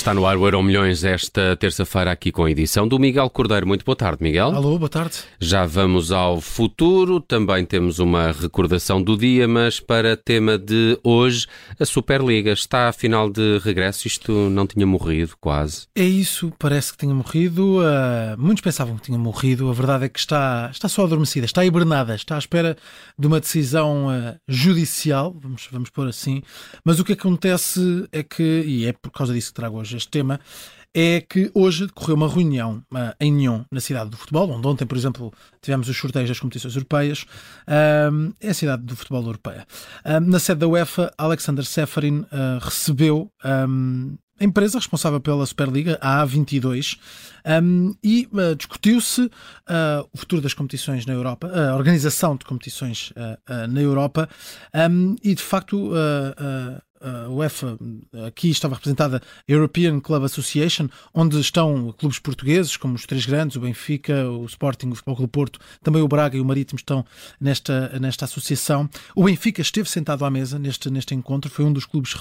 Está no ar o Euro Milhões esta terça-feira aqui com a edição do Miguel Cordeiro. Muito boa tarde, Miguel. Alô, boa tarde. Já vamos ao futuro, também temos uma recordação do dia, mas para tema de hoje, a Superliga está a final de regresso. Isto não tinha morrido, quase. É isso, parece que tinha morrido. Uh, muitos pensavam que tinha morrido. A verdade é que está, está só adormecida, está hibernada, está à espera de uma decisão uh, judicial, vamos, vamos pôr assim. Mas o que acontece é que, e é por causa disso que trago hoje hoje este tema, é que hoje decorreu uma reunião uh, em Nyon, na cidade do futebol, onde ontem, por exemplo, tivemos os sorteios das competições europeias. Uh, é a cidade do futebol europeia. Uh, na sede da UEFA, Alexander Seferin recebeu um, a empresa responsável pela Superliga, a A22, um, e uh, discutiu-se uh, o futuro das competições na Europa, a organização de competições uh, na Europa, um, e de facto a UEFA, aqui estava representada a European Club Association, onde estão clubes portugueses, como os três grandes, o Benfica, o Sporting, o Futebol Clube Porto, também o Braga e o Marítimo estão nesta, nesta associação. O Benfica esteve sentado à mesa neste, neste encontro, foi um dos clubes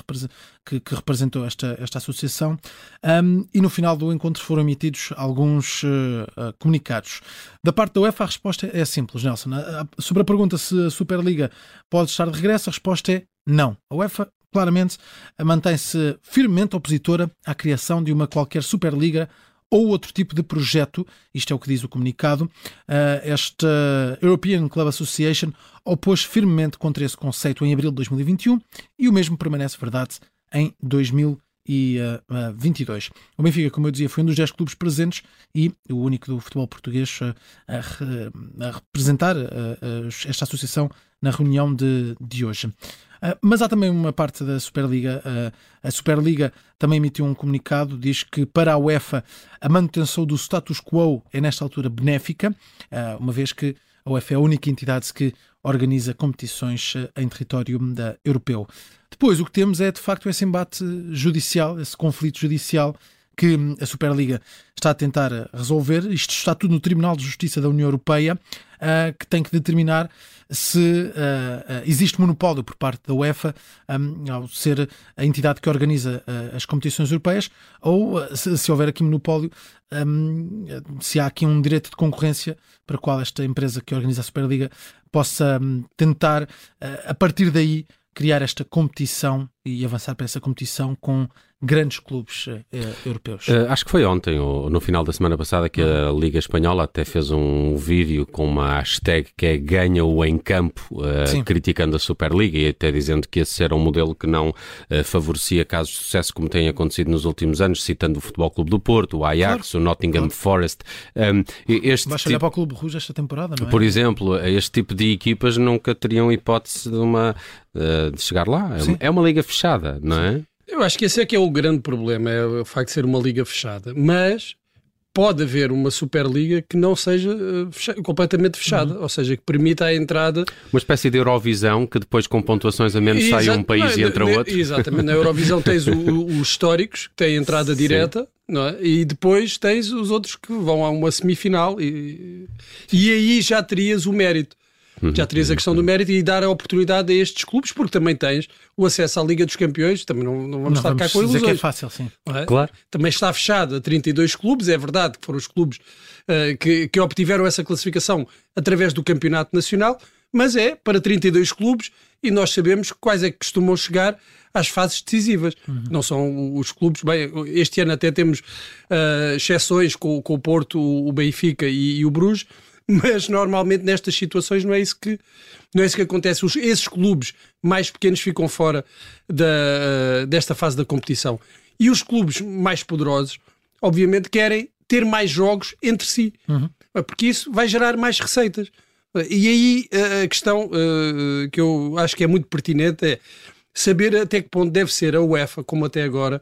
que, que representou esta, esta associação, um, e no final do encontro foram emitidos alguns uh, comunicados. Da parte da UEFA, a resposta é simples, Nelson. Sobre a pergunta se a Superliga pode estar de regresso, a resposta é não. A UEFA claramente mantém-se firmemente opositora à criação de uma qualquer Superliga ou outro tipo de projeto, isto é o que diz o comunicado. Eh, esta European Club Association opôs firmemente contra esse conceito em abril de 2021 e o mesmo permanece verdade em 2022. O Benfica, como eu dizia, foi um dos 10 clubes presentes e o único do futebol português a, a representar esta associação na reunião de, de hoje. Uh, mas há também uma parte da Superliga. Uh, a Superliga também emitiu um comunicado, diz que para a UEFA a manutenção do status quo é nesta altura benéfica, uh, uma vez que a UEFA é a única entidade que organiza competições em território da, europeu. Depois, o que temos é de facto esse embate judicial, esse conflito judicial que a Superliga está a tentar resolver. Isto está tudo no Tribunal de Justiça da União Europeia, uh, que tem que determinar se uh, uh, existe monopólio por parte da UEFA, um, ao ser a entidade que organiza as competições europeias, ou se, se, houver aqui monopólio, um, se há aqui um direito de concorrência para o qual esta empresa que organiza a Superliga possa um, tentar, a partir daí, criar esta competição e avançar para essa competição com grandes clubes uh, europeus. Uh, acho que foi ontem, ou no final da semana passada, que a uhum. Liga Espanhola até fez um vídeo com uma hashtag que é ganha-o em campo, uh, criticando a Superliga e até dizendo que esse era um modelo que não favorecia casos de sucesso como tem acontecido nos últimos anos, citando o Futebol Clube do Porto, o Ajax, claro. o Nottingham claro. Forest. Um, este Vais tipo... olhar para o Clube Rouge esta temporada, não é? Por exemplo, este tipo de equipas nunca teriam hipótese de, uma, de chegar lá. É, é uma liga fechada, não é? Eu acho que esse é que é o grande problema, é o facto de ser uma liga fechada. Mas pode haver uma Superliga que não seja uh, completamente fechada, uhum. ou seja, que permita a entrada. Uma espécie de Eurovisão que depois, com pontuações a menos, sai um país não, e entra outro. Exatamente, na Eurovisão tens os históricos, que têm entrada direta, é? e depois tens os outros que vão a uma semifinal, e, e aí já terias o mérito. Uhum. Já terias a questão do mérito e dar a oportunidade a estes clubes, porque também tens o acesso à Liga dos Campeões, também não, não vamos não, estar vamos cá com ilusões. que é fácil, sim. É? Claro. Também está fechado a 32 clubes, é verdade que foram os clubes uh, que, que obtiveram essa classificação através do Campeonato Nacional, mas é para 32 clubes e nós sabemos quais é que costumam chegar às fases decisivas. Uhum. Não são os clubes. Bem, este ano até temos uh, exceções com, com o Porto, o Benfica e, e o Bruges mas normalmente nestas situações não é isso que, não é isso que acontece. Os, esses clubes mais pequenos ficam fora da, desta fase da competição. E os clubes mais poderosos, obviamente, querem ter mais jogos entre si, uhum. porque isso vai gerar mais receitas. E aí a questão uh, que eu acho que é muito pertinente é saber até que ponto deve ser a UEFA, como até agora,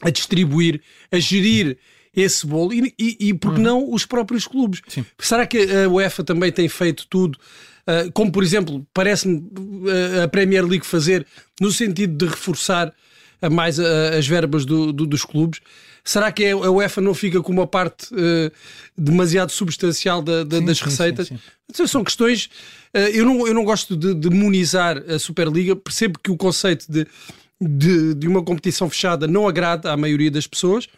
a distribuir, a gerir esse bolo e, e, e porque uhum. não os próprios clubes? Sim. Será que a UEFA também tem feito tudo? Uh, como, por exemplo, parece-me uh, a Premier League fazer no sentido de reforçar mais uh, as verbas do, do, dos clubes. Será que a UEFA não fica com uma parte demasiado substancial da, da, sim, das sim, receitas? Sim, então, São questões. eu, não, eu não gosto de demonizar a Superliga, percebo que o conceito de de, de uma competição fechada não agrada à maioria das pessoas,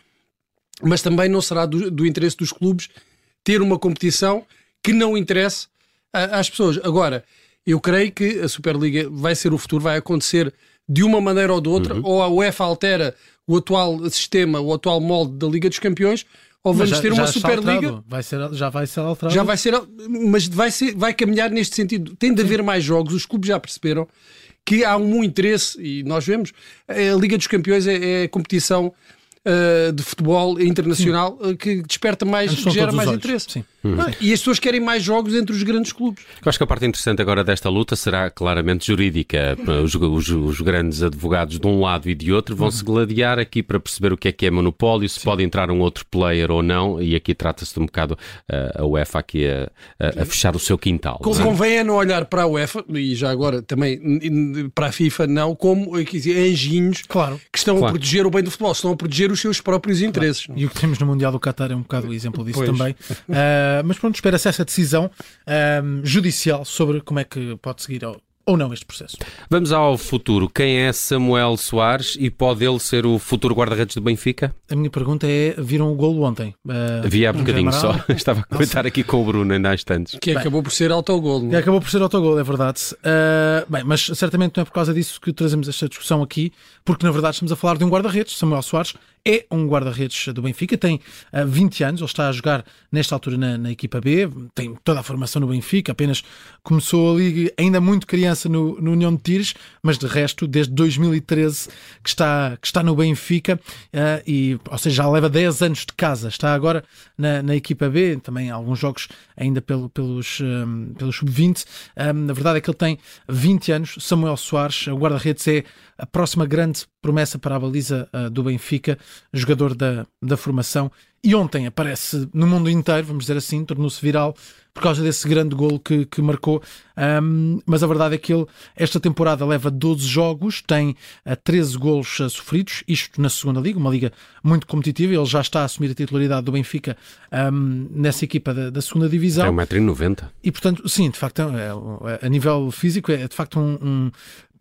mas também não será do, do interesse dos clubes ter uma competição que não interesse a, às pessoas. Agora, eu creio que a Superliga vai ser o futuro, vai acontecer de uma maneira ou de outra, uhum. ou a UEFA altera o atual sistema, o atual molde da Liga dos Campeões, ou vamos já, ter uma Superliga. Vai ser, já vai ser alterado. Já vai ser, mas vai, ser, vai caminhar neste sentido. Tem de Sim. haver mais jogos, os clubes já perceberam que há um interesse, e nós vemos, a Liga dos Campeões é, é competição uh, de futebol internacional uh, que desperta mais, que gera mais interesse. Sim. Uhum. E as pessoas querem mais jogos entre os grandes clubes. Eu acho que a parte interessante agora desta luta será claramente jurídica. Os, os, os grandes advogados de um lado e de outro vão se gladiar aqui para perceber o que é que é monopólio, se Sim. pode entrar um outro player ou não, e aqui trata-se de um bocado uh, a UEFA aqui a, a, a, fechar o seu quintal. Convém é não olhar para a UEFA, e já agora também para a FIFA, não, como anjinhos claro. que estão claro. a proteger o bem do futebol, estão a proteger os seus próprios interesses. Claro. E o que temos no Mundial do Qatar é um bocado o exemplo disso pois. também. Uh, Uh, mas pronto, espera-se essa decisão uh, judicial sobre como é que pode seguir ou não este processo. Vamos ao futuro. Quem é Samuel Soares e pode ele ser o futuro guarda-redes do Benfica? A minha pergunta é: viram o golo ontem? Uh, Vi há bocadinho só. Estava a comentar aqui com o Bruno ainda há instantes. Que bem, acabou por ser autogolo. Que acabou por ser autogolo, é verdade. Uh, bem, mas certamente não é por causa disso que trazemos esta discussão aqui, porque na verdade estamos a falar de um guarda-redes, Samuel Soares, é um guarda-redes do Benfica, tem uh, ah, 20 anos, ele está a jogar nesta altura na, na, equipa B, tem toda a formação no Benfica, apenas começou ali ainda muito criança no, no União de Tires, mas de resto, desde 2013 que está, que está no Benfica, uh, e, ou seja, já leva 10 anos de casa, está agora na, na equipa B, também alguns jogos ainda pelo, pelos, um, pelos sub-20. Um, a verdade é que ele tem 20 anos, Samuel Soares, o guarda-redes é a próxima grande promessa para a baliza uh, do Benfica, jogador da, da formação. E ontem aparece no mundo inteiro, vamos dizer assim, tornou-se viral por causa desse grande golo que, que marcou. Um, mas a verdade é que ele, esta temporada, leva 12 jogos, tem uh, 13 golos uh, sofridos, isto na segunda liga, uma liga muito competitiva. Ele já está a assumir a titularidade do Benfica um, nessa equipa da, da segunda divisão. É 1,90m. E portanto, sim, de facto, é, é, a nível físico, é de facto um, um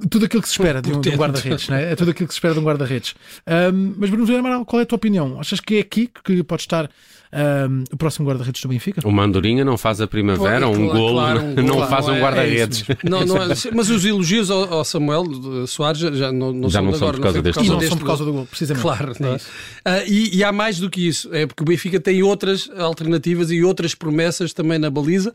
tudo aquilo que se espera de um, um guarda-redes, é? é? tudo aquilo que se espera de um guarda-redes. Um, mas Bruno Amaral, qual é a tua opinião? Achas que é aqui que pode estar um, o próximo guarda-redes do Benfica? O Mandorinha não faz a primavera, um, golo, claro, um não, faz um é guarda-redes. É não, não é, mas os elogios ao, ao Samuel Soares já não, não já são, não são agora, por causa não deste gol. não são por causa do gol, precisamente. Claro, é? uh, e, e há mais do que isso, é porque o Benfica tem outras alternativas e outras promessas também na baliza.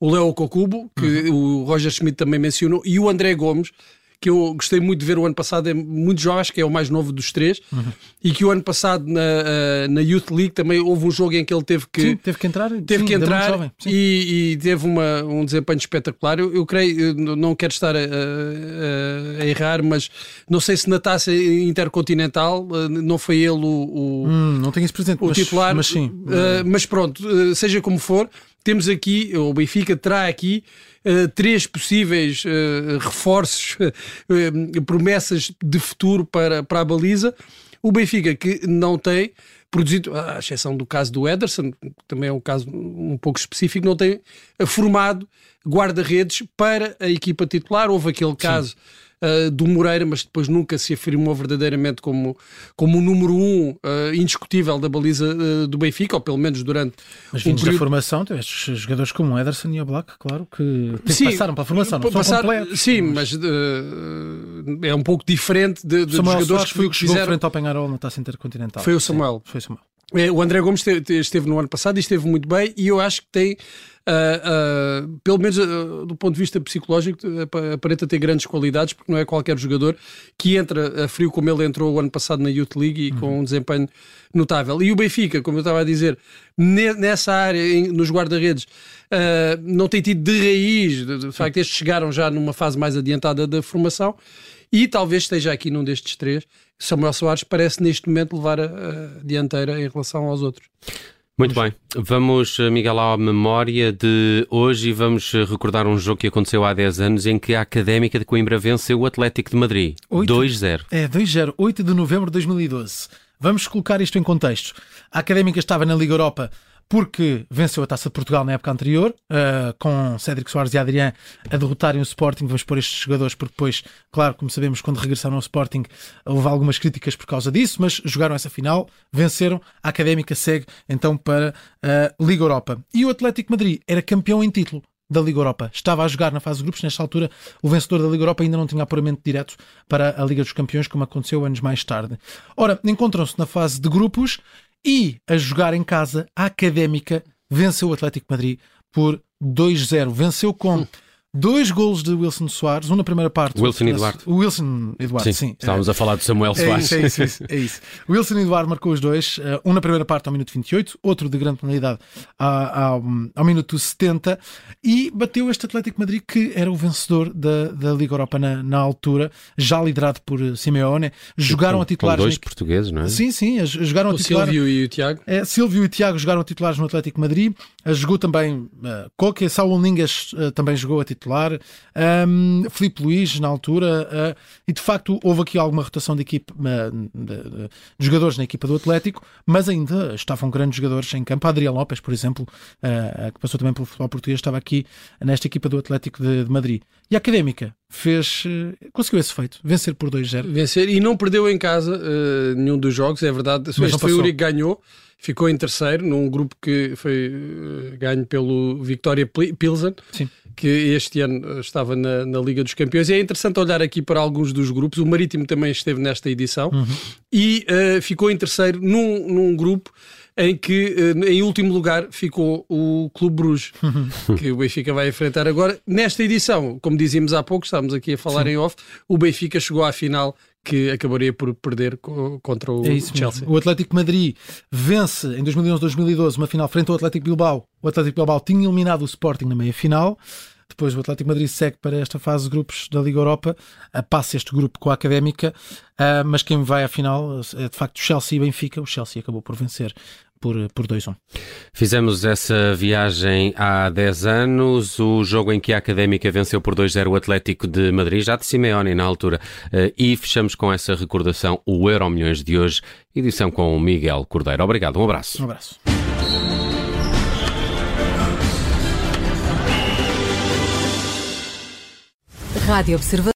O Léo Cocubo, que uhum. o Roger Schmidt também mencionou, e o André Gomes, que eu gostei muito de ver o ano passado, é muito jovem, acho que é o mais novo dos três, uhum. e que o ano passado na, uh, na Youth League também houve um jogo em que ele teve que, sim, teve que entrar, teve sim, que entrar jovem, e, e, teve uma, um desempenho espetacular. Eu, eu creio, eu não quero estar a, a, a, errar, mas não sei se na taça intercontinental uh, não foi ele o, o, hum, não tenho isso presente, o mas, titular, mas sim. Uh, mas pronto, seja como for, temos aqui, o Benfica terá aqui uh, três possíveis uh, reforços, uh, promessas de futuro para, para a baliza. O Benfica que não tem produzido, à exceção do caso do Ederson, também é um caso um pouco específico, não tem formado guarda-redes para a equipa titular. Houve aquele caso. Sim uh, do Moreira, mas depois nunca se afirmou verdadeiramente como, como o número um uh, indiscutível da baliza uh, do Benfica, ou pelo menos durante Mas um período... da formação, tiveste jogadores como o Ederson e o Black, claro, que sim, passaram pela formação, não passar, completos, Sim, mas, mas é um pouco diferente de, de Samuel jogadores Soares que foi o que chegou frente ao Penharol na Taça Intercontinental. Foi o Samuel. Sim, foi o Samuel. É, o André Gomes esteve, no ano passado e esteve muito bem, e eu acho que tem, uh, uh, pelo menos uh, do ponto de vista psicológico, aparenta ter grandes qualidades, porque não é qualquer jogador que entra a frio como ele entrou o ano passado na Youth League e uhum. com um desempenho notável. E o Benfica, como eu estava a dizer, nessa área, em, nos guarda-redes, não tem tido de raiz, de, de facto, estes chegaram já numa fase mais adiantada da formação e talvez esteja aqui num destes três. Samuel Soares parece neste momento levar a, a dianteira em relação aos outros. Muito bem, vamos, eh, Miguel, à memória de hoje e vamos eh, recordar um jogo que aconteceu há 10 anos em que a Académica de Coimbra venceu o Atlético de Madrid. 2-0. É, 2-0, 8 de novembro de 2012. Vamos colocar isto em contexto. A Académica estava na Liga Europa porque venceu a Taça de Portugal na época anterior, uh, com Cédric Soares e Adrián a derrotarem o Sporting. Vamos pôr estes jogadores, porque depois, claro, como sabemos, quando regressaram ao Sporting, houve algumas críticas por causa disso, mas jogaram essa final, venceram. A Académica segue então para a Liga Europa. E o Atlético Madrid era campeão em título da Liga Europa. Estava a jogar na fase de grupos. Nesta altura, o vencedor da Liga Europa ainda não tinha apuramento direto para a Liga dos Campeões, como aconteceu anos mais tarde. Ora, encontram-se na fase de grupos e a jogar em casa, a Académica venceu o Atlético Madrid por 2-0. Venceu com Dois golos de Wilson Soares, um na primeira parte. Wilson Eduardo. O Wilson Eduardo, sim. sim. Estávamos a falar de Samuel Soares. É isso, é isso, é isso. O Wilson Eduardo marcou os dois, eh, um na primeira parte ao minuto 28, outro de grande penalidade ao, ao minuto 70, e bateu este Atlético Madrid que era o vencedor da, da Liga Europa na, na altura, já liderado por Simeone. Jogaram com, a titulares. Com dois portugueses, não é? Sim, sim, jogaram o a titulares. Silvio e o Tiago. É, Silvio e o Tiago jogaram a titulares no Atlético Madrid. Jogou também uh, Coque, Saúl Ningas uh, também jogou a titular um, Filipe Luís na altura, uh, e de facto houve aqui alguma rotação de equipe uh, de, de, de, jogadores na equipa do Atlético, mas ainda estavam grandes jogadores em campo. Adriano Lopes, por exemplo, uh, que passou também pelo futebol português, estava aqui nesta equipa do Atlético de, de Madrid. E a Académica fez, conseguiu esse feito, vencer por 2-0. Vencer e não perdeu em casa nenhum dos jogos, é verdade. Mas este foi o único que ganhou ficou em terceiro num grupo que foi ganho pelo Victoria Pilsen. Sim que este ano estava na, na, Liga dos Campeões. E é interessante olhar aqui para alguns dos grupos. O Marítimo também esteve nesta edição uhum. e uh, ficou em terceiro num, num grupo em que, uh, em último lugar, ficou o Clube Bruges, que o Benfica vai enfrentar agora. Nesta edição, como dizíamos há pouco, estávamos aqui a falar Sim. em off, o Benfica chegou à final que acabaria por perder contra o é Chelsea. Mesmo. O Atlético Madrid vence em 2011-2012 uma final frente ao Atlético Bilbao. O Atlético Bilbao tinha eliminado o Sporting na meia-final. Depois o Atlético Madrid segue para esta fase de grupos da Liga Europa, passa este grupo com a Académica, ah, mas quem vai à final é de facto o Chelsea e Benfica. O Chelsea acabou por vencer por, por 2-1. Fizemos essa viagem há 10 anos, o jogo em que a Académica venceu por 2-0 o Atlético de Madrid, já de Simeone na altura, eh, e fechamos com essa recordação o Euro Milhões de hoje, edição com o Miguel Cordeiro. Obrigado, um abraço. Um abraço. Rádio Observador.